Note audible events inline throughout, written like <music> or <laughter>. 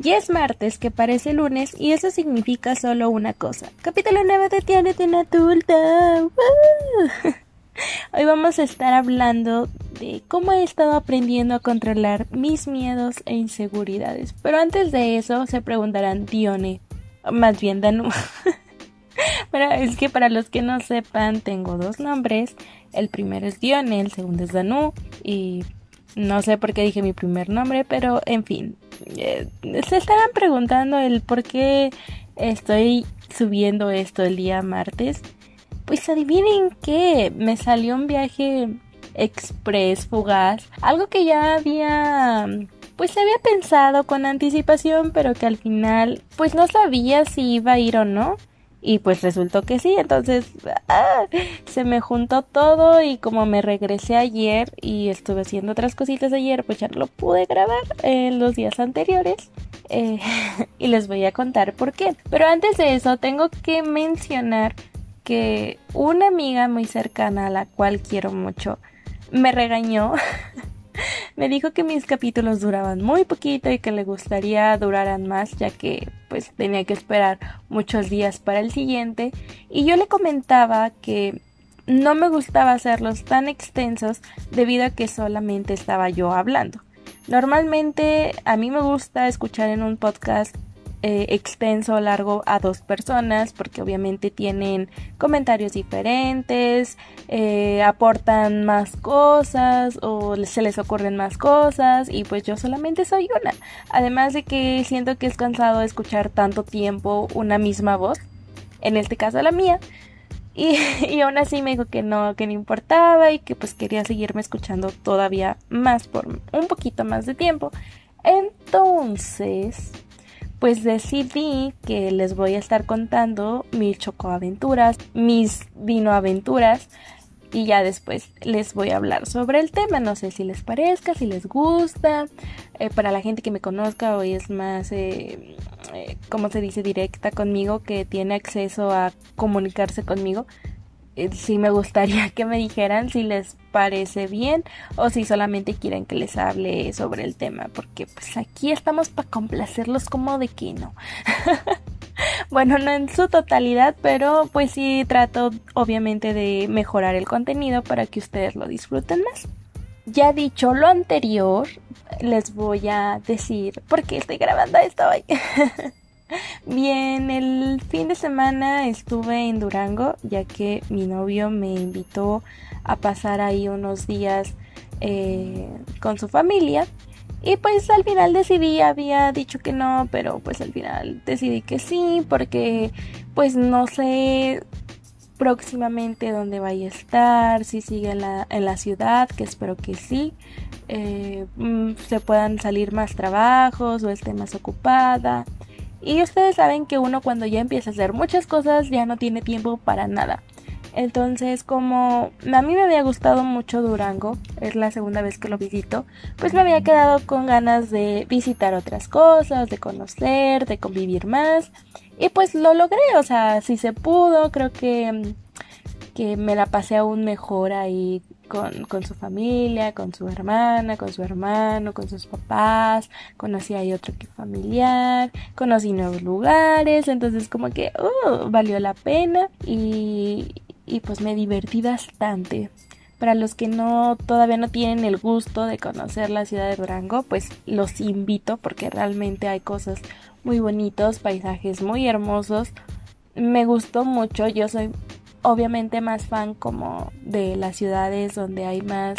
Ya es martes, que parece lunes, y eso significa solo una cosa. Capítulo 9 de Tiene una adulta. <laughs> Hoy vamos a estar hablando de cómo he estado aprendiendo a controlar mis miedos e inseguridades. Pero antes de eso se preguntarán Dione, más bien Danu. <laughs> Pero es que para los que no sepan, tengo dos nombres. El primero es Dione, el segundo es Danu. Y no sé por qué dije mi primer nombre, pero en fin. Eh, se estarán preguntando el por qué estoy subiendo esto el día martes. Pues adivinen qué, me salió un viaje express, fugaz, algo que ya había pues se había pensado con anticipación, pero que al final pues no sabía si iba a ir o no. Y pues resultó que sí, entonces ah, se me juntó todo y como me regresé ayer y estuve haciendo otras cositas ayer, pues ya no lo pude grabar en los días anteriores. Eh, <laughs> y les voy a contar por qué. Pero antes de eso tengo que mencionar que una amiga muy cercana a la cual quiero mucho me regañó <laughs> me dijo que mis capítulos duraban muy poquito y que le gustaría duraran más ya que pues tenía que esperar muchos días para el siguiente y yo le comentaba que no me gustaba hacerlos tan extensos debido a que solamente estaba yo hablando. Normalmente a mí me gusta escuchar en un podcast eh, extenso o largo a dos personas porque obviamente tienen comentarios diferentes, eh, aportan más cosas o se les ocurren más cosas y pues yo solamente soy una. Además de que siento que es cansado escuchar tanto tiempo una misma voz, en este caso la mía. Y, <laughs> y aún así me dijo que no, que no importaba y que pues quería seguirme escuchando todavía más por un poquito más de tiempo. Entonces, pues decidí que les voy a estar contando mis chocoaventuras, mis vinoaventuras y ya después les voy a hablar sobre el tema. No sé si les parezca, si les gusta. Eh, para la gente que me conozca hoy es más, eh, eh, como se dice, directa conmigo, que tiene acceso a comunicarse conmigo. Eh, sí me gustaría <laughs> que me dijeran si les parece bien o si solamente quieren que les hable sobre el tema, porque pues aquí estamos para complacerlos como de que no. <laughs> bueno, no en su totalidad, pero pues sí trato obviamente de mejorar el contenido para que ustedes lo disfruten más. Ya dicho lo anterior, les voy a decir por qué estoy grabando esto hoy. <laughs> Bien, el fin de semana estuve en Durango ya que mi novio me invitó a pasar ahí unos días eh, con su familia y pues al final decidí, había dicho que no, pero pues al final decidí que sí porque pues no sé próximamente dónde vaya a estar, si sigue en la, en la ciudad, que espero que sí, eh, mm, se puedan salir más trabajos o esté más ocupada. Y ustedes saben que uno cuando ya empieza a hacer muchas cosas ya no tiene tiempo para nada. Entonces, como a mí me había gustado mucho Durango, es la segunda vez que lo visito, pues me había quedado con ganas de visitar otras cosas, de conocer, de convivir más. Y pues lo logré, o sea, si se pudo, creo que, que me la pasé aún mejor ahí con, su familia, con su hermana, con su hermano, con sus papás, conocí ahí otro que familiar, conocí nuevos lugares, entonces como que uh, valió la pena y, y pues me divertí bastante. Para los que no todavía no tienen el gusto de conocer la ciudad de Durango, pues los invito porque realmente hay cosas muy bonitos, paisajes muy hermosos. Me gustó mucho, yo soy obviamente más fan como de las ciudades donde hay más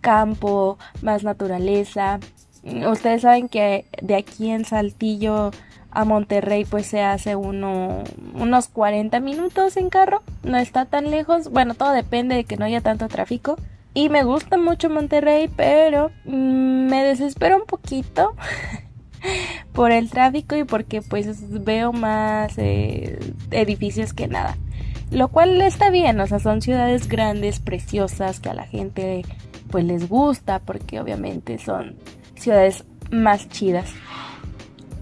campo, más naturaleza. Ustedes saben que de aquí en Saltillo a Monterrey pues se hace uno, unos 40 minutos en carro, no está tan lejos, bueno todo depende de que no haya tanto tráfico y me gusta mucho Monterrey pero mm, me desespero un poquito <laughs> por el tráfico y porque pues veo más eh, edificios que nada. Lo cual está bien, o sea, son ciudades grandes, preciosas, que a la gente pues les gusta, porque obviamente son ciudades más chidas.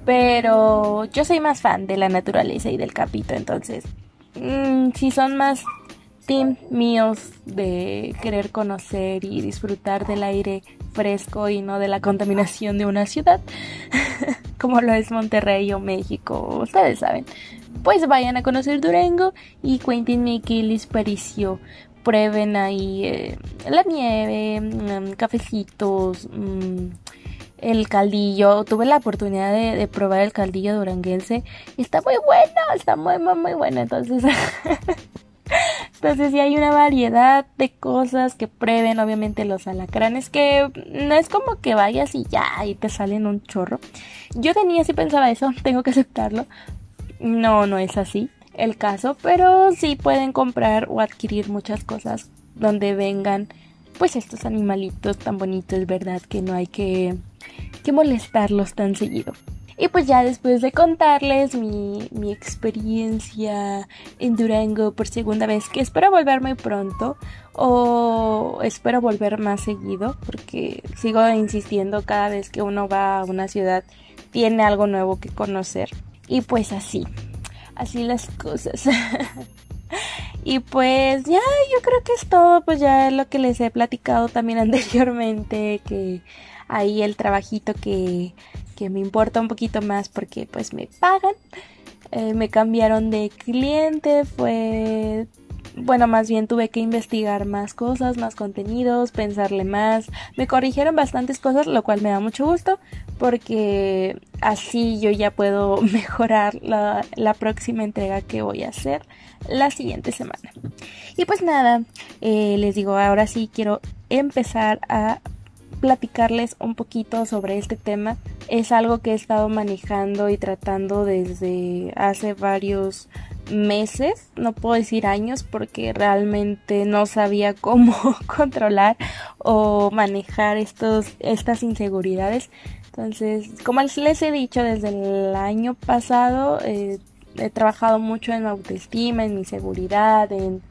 Pero yo soy más fan de la naturaleza y del capito, entonces, mm, si son más team míos de querer conocer y disfrutar del aire fresco y no de la contaminación de una ciudad, <laughs> como lo es Monterrey o México, ustedes saben. Pues vayan a conocer Durango y cuéntenme qué les pareció. Prueben ahí eh, la nieve, mm, cafecitos, mm, el caldillo. Tuve la oportunidad de, probar el caldillo duranguense y está muy bueno, está muy, muy, muy bueno. Entonces, <laughs> entonces sí hay una variedad de cosas que prueben, obviamente los alacranes, que no es como que vayas y ya, y te salen un chorro. Yo tenía, sí pensaba eso, <laughs> tengo que aceptarlo. No, no es así el caso, pero sí pueden comprar o adquirir muchas cosas donde vengan pues estos animalitos tan bonitos, ¿verdad? Que no hay que, que molestarlos tan seguido. Y pues ya después de contarles mi, mi, experiencia en Durango por segunda vez, que espero volver muy pronto o espero volver más seguido, porque sigo insistiendo cada vez que uno va a una ciudad tiene algo nuevo que conocer. Y pues así, así las cosas. <laughs> y pues ya, yo creo que es todo, pues ya lo que les he platicado también <laughs> anteriormente, que ahí el trabajito que, que me importa un poquito más porque pues me pagan. Eh, me cambiaron de cliente, fue bueno, más bien tuve que investigar más cosas, más contenidos, pensarle más. Me corrigieron bastantes cosas, lo cual me da mucho gusto porque así yo ya puedo <laughs> mejorar la, próxima entrega que voy a hacer la siguiente semana. Y pues nada, eh, les digo, ahora sí quiero empezar a platicarles un poquito sobre este tema. Es algo que he estado manejando y tratando desde hace varios meses, no puedo decir años porque realmente no sabía cómo <laughs> controlar o manejar estos, estas inseguridades. Entonces, como les he dicho desde el año pasado, eh, he trabajado mucho en autoestima, en mi seguridad, en,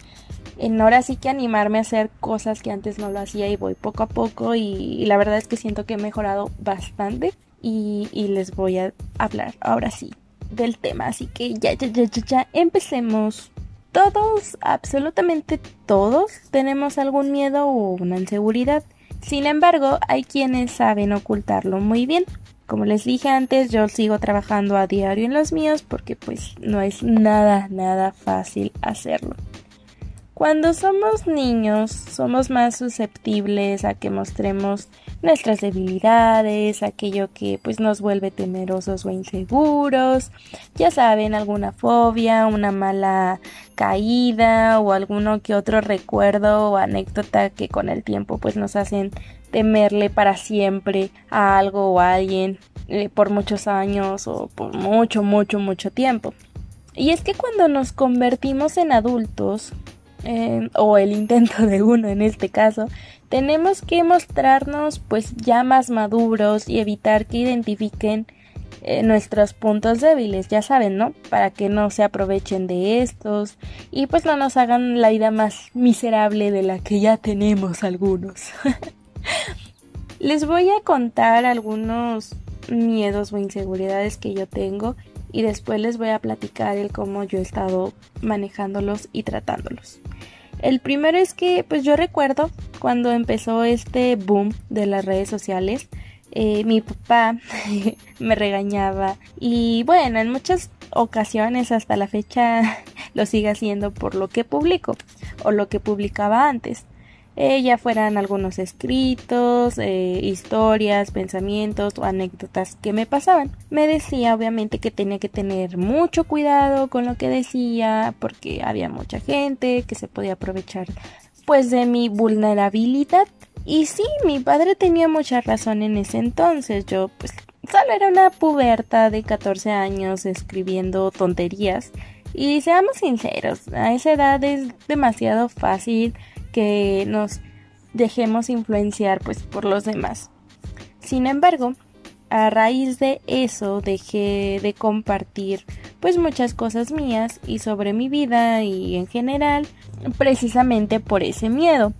en ahora sí que animarme a hacer cosas que antes no lo hacía y voy poco a poco y, la verdad es que siento que he mejorado bastante y les voy a hablar ahora sí del tema. Así que ya, ya, ya, ya, ya, empecemos. Todos, absolutamente todos, tenemos algún miedo o una inseguridad. Sin embargo, hay quienes saben ocultarlo muy bien. Como les dije antes, yo sigo trabajando a diario en los míos porque pues no es nada, nada fácil hacerlo. Cuando somos niños somos más susceptibles a que mostremos nuestras debilidades, aquello que pues nos vuelve temerosos o inseguros, ya saben, alguna fobia, una mala caída o alguno que otro recuerdo o anécdota que con el tiempo pues nos hacen temerle para siempre a algo o a alguien eh, por muchos años o por mucho, mucho, mucho tiempo. Y es que cuando nos convertimos en adultos, o el intento de uno en este caso, tenemos que mostrarnos pues ya más maduros y evitar que identifiquen eh, nuestros puntos débiles, ya saben, ¿no? Para que no se aprovechen de estos y pues no nos hagan la vida más miserable de la que ya tenemos algunos. <laughs> Les voy a contar algunos miedos o inseguridades que yo tengo y después les voy a platicar el cómo yo he estado manejándolos y tratándolos. El primero es que, pues yo recuerdo cuando empezó este boom de las redes sociales, eh, mi papá <laughs> me regañaba y bueno, en muchas ocasiones hasta la fecha <laughs> lo sigue haciendo por lo que publico o lo que publicaba antes eh, ya fueran algunos escritos, eh, historias, pensamientos o anécdotas que me pasaban. Me decía obviamente que tenía que tener mucho cuidado con lo que decía porque había mucha gente que se podía aprovechar pues de mi vulnerabilidad. Y sí, mi padre tenía mucha razón en ese entonces. Yo pues solo era una puberta de 14 años escribiendo tonterías. Y seamos sinceros, a esa edad es demasiado fácil que nos dejemos influenciar pues por los demás. Sin embargo, a raíz de eso dejé de compartir pues muchas cosas mías y sobre mi vida y en general precisamente por ese miedo.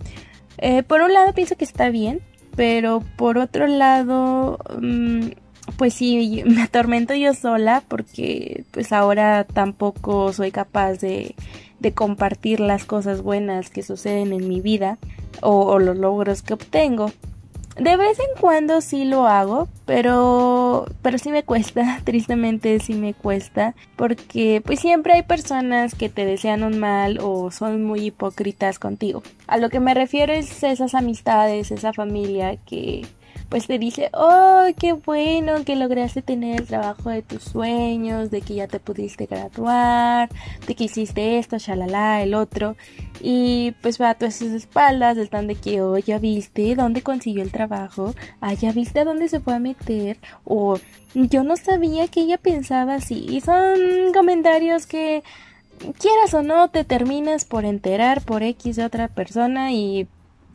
Eh, por un lado pienso que está bien, pero por otro lado mm, pues sí, me atormento yo sola porque pues ahora tampoco soy capaz de, compartir las cosas buenas que suceden en mi vida o, o los logros que obtengo. De vez en cuando sí lo hago, pero pero sí me cuesta, <laughs> tristemente sí me cuesta, porque pues siempre hay personas que te desean un mal o son muy hipócritas contigo. A lo que me refiero es esas amistades, esa familia que pues te dice, oh, qué bueno que lograste tener el trabajo de tus sueños, de que ya te pudiste graduar, de que hiciste esto, shalala, el otro. Y pues va a tus espaldas están de que, oh, ya viste dónde consiguió el trabajo, ah, ya viste a dónde se fue a meter, o yo no sabía que ella pensaba así. Y son comentarios que, quieras o no, te terminas por enterar por X de otra persona y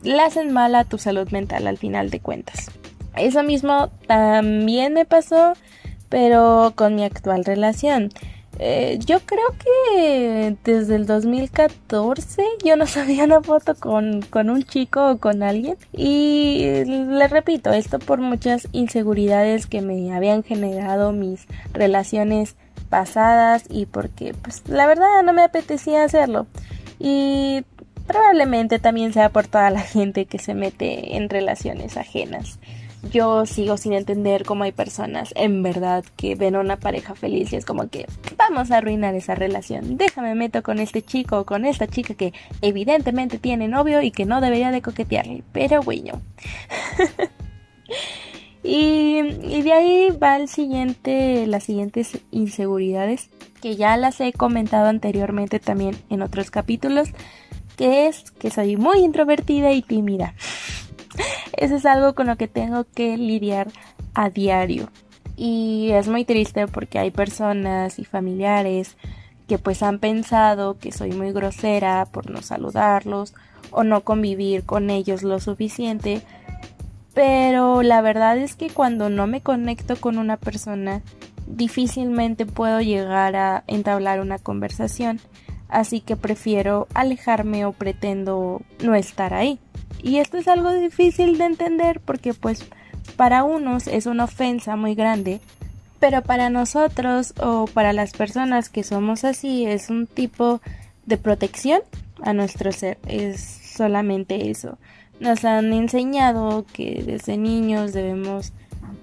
le hacen mal a tu salud mental al final de cuentas. Eso mismo también me pasó, pero con mi actual relación. Eh, yo creo que desde el 2014 yo no <laughs> sabía una foto con, con un chico o con alguien. Y le repito, esto por muchas inseguridades que me habían generado mis relaciones pasadas y porque pues la verdad no me apetecía hacerlo. Y probablemente también sea por toda la gente que se mete en relaciones ajenas yo sigo sin entender cómo hay personas en verdad que ven a una pareja feliz y es como que vamos a arruinar esa relación. Déjame meto con este chico o con esta chica que evidentemente tiene novio y que no debería de coquetearle. Pero bueno. <laughs> y, y de ahí va el siguiente, las siguientes inseguridades que ya las he comentado anteriormente también en otros capítulos, que es que soy muy introvertida y tímida. Eso es algo con lo que tengo que lidiar a diario. Y es muy triste porque hay personas y familiares que pues han pensado que soy muy grosera por no saludarlos o no convivir con ellos lo suficiente. Pero la verdad es que cuando no me conecto con una persona difícilmente puedo llegar a entablar una conversación. Así que prefiero alejarme o pretendo no estar ahí. Y esto es algo difícil de entender porque pues para unos es una ofensa muy grande, pero para nosotros o para las personas que somos así es un tipo de protección a nuestro ser, es solamente eso. Nos han enseñado que desde niños debemos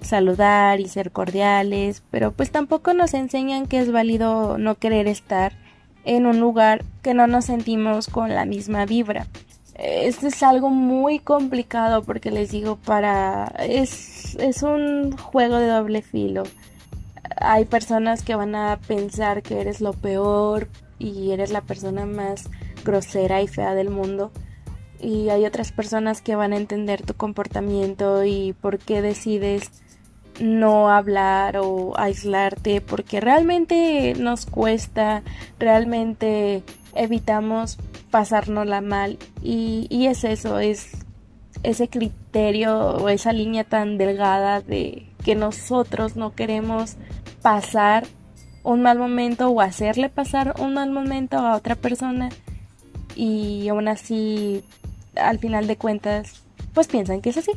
saludar y ser cordiales, pero pues tampoco nos enseñan que es válido no querer estar en un lugar que no nos sentimos con la misma vibra. Esto es algo muy complicado porque les digo, para. Es, es un juego de doble filo. Hay personas que van a pensar que eres lo peor y eres la persona más grosera y fea del mundo. Y hay otras personas que van a entender tu comportamiento y por qué decides no hablar o aislarte porque realmente nos cuesta, realmente evitamos pasárnosla mal y, y es eso, es ese criterio o esa línea tan delgada de que nosotros no queremos pasar un mal momento o hacerle pasar un mal momento a otra persona y aún así al final de cuentas pues piensan que es así.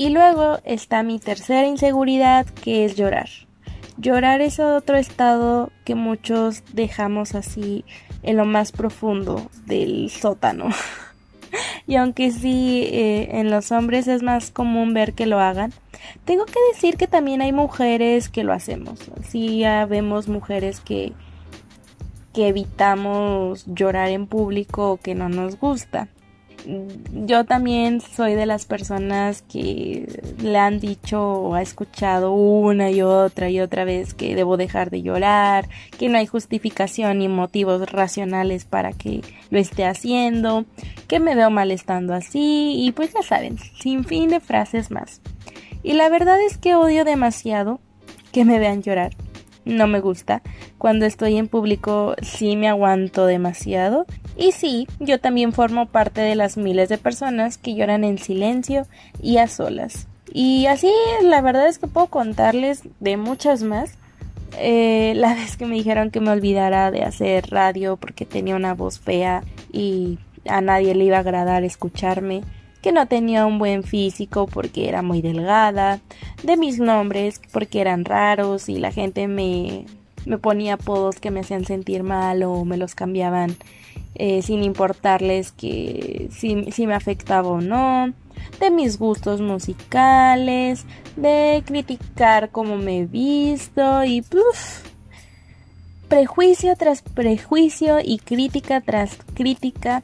Y luego está mi tercera inseguridad que es llorar. Llorar es otro estado que muchos dejamos así en lo más profundo del sótano. <laughs> y aunque sí eh, en los hombres es más común ver que lo hagan, tengo que decir que también hay mujeres que lo hacemos. Sí ya vemos mujeres que, que evitamos llorar en público o que no nos gusta yo también soy de las personas que le han dicho o ha escuchado una y otra y otra vez que debo dejar de llorar, que no hay justificación ni motivos racionales para que lo esté haciendo, que me veo mal estando así y pues ya saben, sin fin de frases más. Y la verdad es que odio demasiado que me vean llorar. No me gusta. Cuando estoy en público sí me aguanto demasiado y sí, yo también formo parte de las miles de personas que lloran en silencio y a solas. Y así, la verdad es que puedo contarles de muchas más. Eh, <laughs> la vez que me dijeron que me olvidara de hacer radio porque tenía una voz fea y a nadie le iba a agradar escucharme. Que no tenía un buen físico porque era muy delgada, de mis nombres porque eran raros y la gente me, me ponía apodos que me hacían sentir mal o me los cambiaban eh, sin importarles que si, si me afectaba o no, de mis gustos musicales, de criticar cómo me he visto y puff, prejuicio tras prejuicio y crítica tras crítica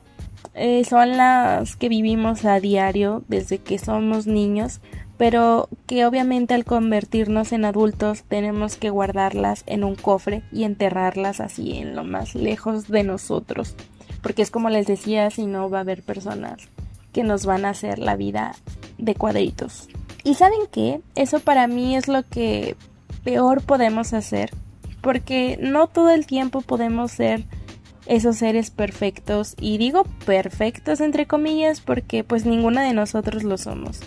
eh, son las que vivimos a diario desde que somos niños, pero que obviamente al convertirnos en adultos tenemos que guardarlas en un cofre y enterrarlas así en lo más lejos de nosotros, porque es como les decía, si no va a haber personas que nos van a hacer la vida de cuadritos. Y saben qué, eso para mí es lo que peor podemos hacer, porque no todo el tiempo podemos ser esos seres perfectos y digo perfectos entre comillas porque pues ninguna de nosotros lo somos.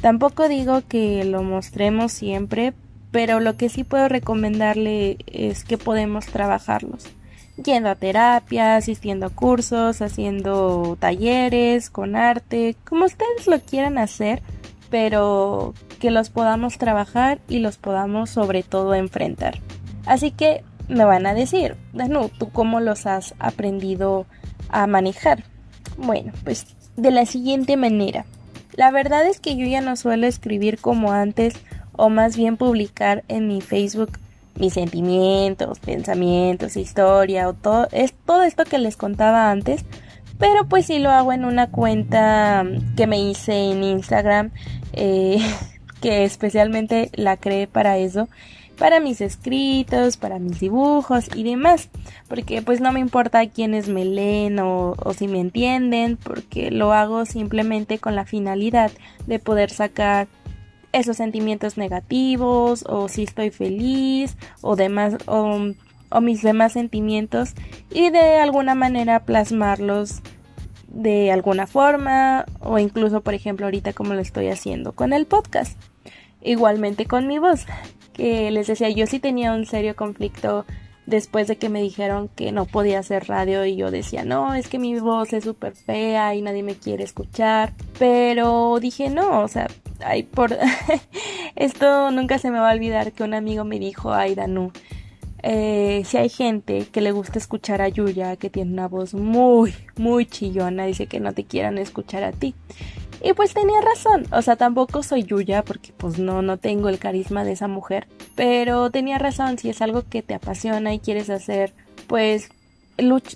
Tampoco digo que lo mostremos siempre, pero lo que sí puedo recomendarle es que podemos trabajarlos. Yendo a terapia, asistiendo a cursos, haciendo talleres con arte, como ustedes lo quieran hacer, pero que los podamos trabajar y los podamos sobre todo enfrentar. Así que me van a decir, no, ¿tú cómo los has aprendido a manejar? Bueno, pues de la siguiente manera. La verdad es que yo ya no suelo escribir como antes o más bien publicar en mi Facebook mis sentimientos, pensamientos, historia o todo, es todo esto que les contaba antes, pero pues sí lo hago en una cuenta que me hice en Instagram, eh, <laughs> que especialmente la creé para eso para mis escritos, para mis dibujos y demás, porque pues no me importa quiénes me leen o, si me entienden, porque lo hago simplemente con la finalidad de poder sacar esos sentimientos negativos o si estoy feliz o demás o, mis demás sentimientos y de alguna manera plasmarlos de alguna forma o incluso por ejemplo ahorita como lo estoy haciendo con el podcast. Igualmente con mi voz que les decía, yo sí tenía un serio conflicto después de que me dijeron que no podía hacer radio y yo decía, no, es que mi voz es súper fea y nadie me quiere escuchar. Pero dije, no, o sea, ay, por... <laughs> esto nunca se me va a olvidar que un amigo me dijo, ay, Danu, eh, si hay gente que le gusta escuchar a Yuya, que tiene una voz muy, muy chillona, dice que no te quieran escuchar a ti. Y pues tenía razón, o sea, tampoco soy Yuya porque pues no, no tengo el carisma de esa mujer, pero tenía razón, si es algo que te apasiona y quieres hacer, pues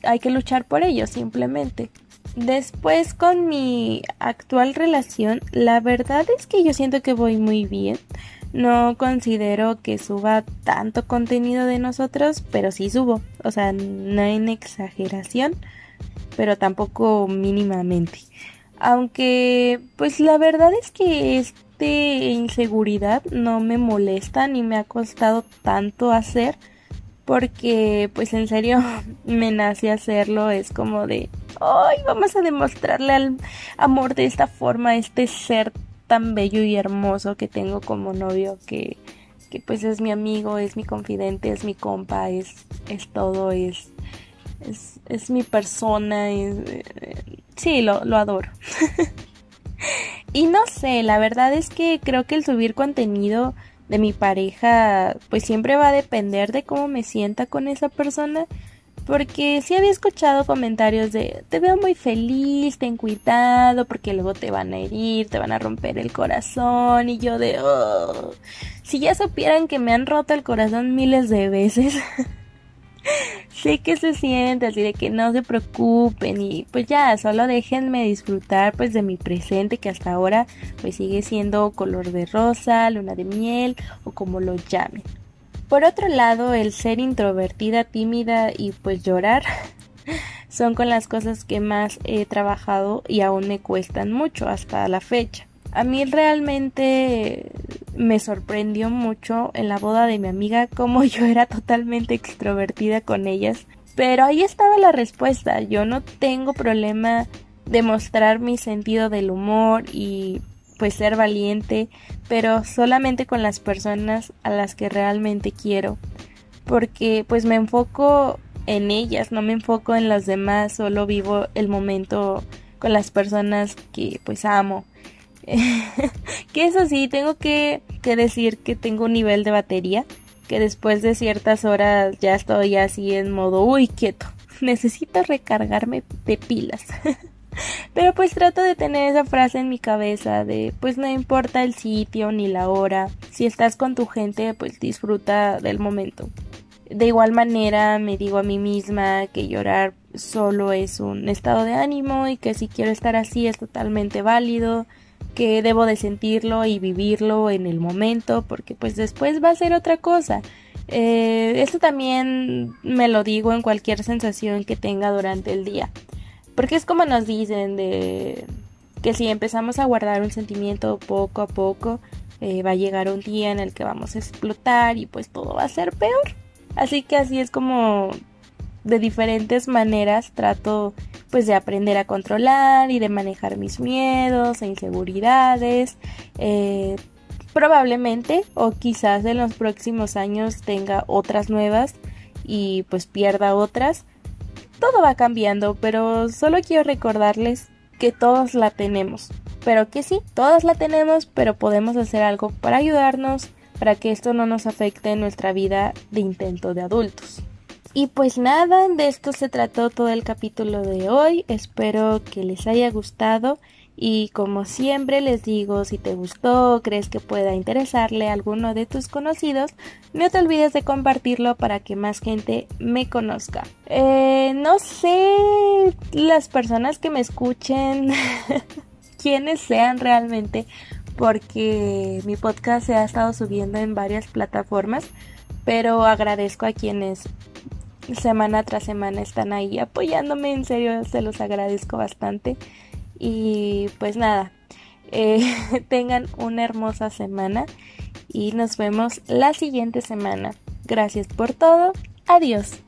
hay que luchar por ello simplemente. Después con mi actual relación, la verdad es que yo siento que voy muy bien. No considero que suba tanto contenido de nosotros, pero sí subo. O sea, no en exageración, pero tampoco mínimamente. Aunque, pues la verdad es que este inseguridad no me molesta ni me ha costado tanto hacer. Porque, pues en serio, <laughs> me nace hacerlo. Es como de, ay, vamos a demostrarle al amor de esta forma este ser tan bello y hermoso que tengo como novio que, que pues es mi amigo, es mi confidente, es mi compa, es, es todo, es, es, mi persona, es, sí, lo, lo adoro. <laughs> y no sé, la verdad es que creo que el subir contenido de mi pareja pues siempre va a depender de cómo me sienta con esa persona. Porque sí había escuchado comentarios de te veo muy feliz, ten cuidado, porque luego te van a herir, te van a romper el corazón. Y yo de, oh, si ya supieran que me han roto el corazón miles de veces. <laughs> <laughs> sé que se siente así de que no se preocupen y pues ya solo déjenme disfrutar pues de mi presente que hasta ahora pues sigue siendo color de rosa, luna de miel o como lo llamen. Por otro lado, el ser introvertida, tímida y pues llorar <laughs> son con las cosas que más he trabajado y aún me cuestan mucho hasta la fecha. A mí realmente me sorprendió mucho en la boda de mi amiga como <laughs> yo era totalmente extrovertida con ellas. Pero ahí estaba la respuesta. Yo no tengo problema de mostrar mi sentido del humor y pues ser valiente, pero solamente con las personas a las que realmente quiero. Porque pues me enfoco en ellas, no me enfoco en las demás, solo vivo el momento con las personas que pues amo. <laughs> que eso sí, tengo que, que decir que tengo un nivel de batería que después de ciertas horas ya estoy así en modo, uy, quieto, <laughs> necesito recargarme de pilas. <laughs> Pero pues trato de tener esa frase en mi cabeza de pues no importa el sitio ni la hora, si estás con tu gente pues disfruta del momento. De igual manera me digo a mí misma que llorar solo es un estado de ánimo y que si quiero estar así es totalmente válido, que debo de sentirlo y vivirlo en el momento porque pues después va a ser otra cosa. Eh, esto también me lo digo en cualquier sensación que tenga durante el día. Porque es como nos dicen de que si empezamos a guardar un sentimiento poco a poco, eh, va a llegar un día en el que vamos a explotar y pues todo va a ser peor. Así que así es como de diferentes maneras trato pues de aprender a controlar y de manejar mis miedos e inseguridades. Eh, probablemente o quizás en los próximos años tenga otras nuevas y pues pierda otras. Todo va cambiando, pero solo quiero recordarles que todos la tenemos. Pero que sí, todos la tenemos, pero podemos hacer algo para ayudarnos, para que esto no nos afecte en nuestra vida de intento de adultos. Y pues nada, de esto se trató todo el capítulo de hoy. Espero que les haya gustado. Y como siempre les digo, si te gustó o crees que pueda interesarle a alguno de tus conocidos, no te olvides de compartirlo para que más gente me conozca. Eh, no sé las personas que me escuchen, <laughs> quiénes sean realmente, porque mi podcast se ha estado subiendo en varias plataformas, pero agradezco a quienes semana tras semana están ahí apoyándome, en serio se los agradezco bastante. Y pues nada, eh, <laughs> tengan una hermosa semana y nos vemos la siguiente semana. Gracias por todo, adiós.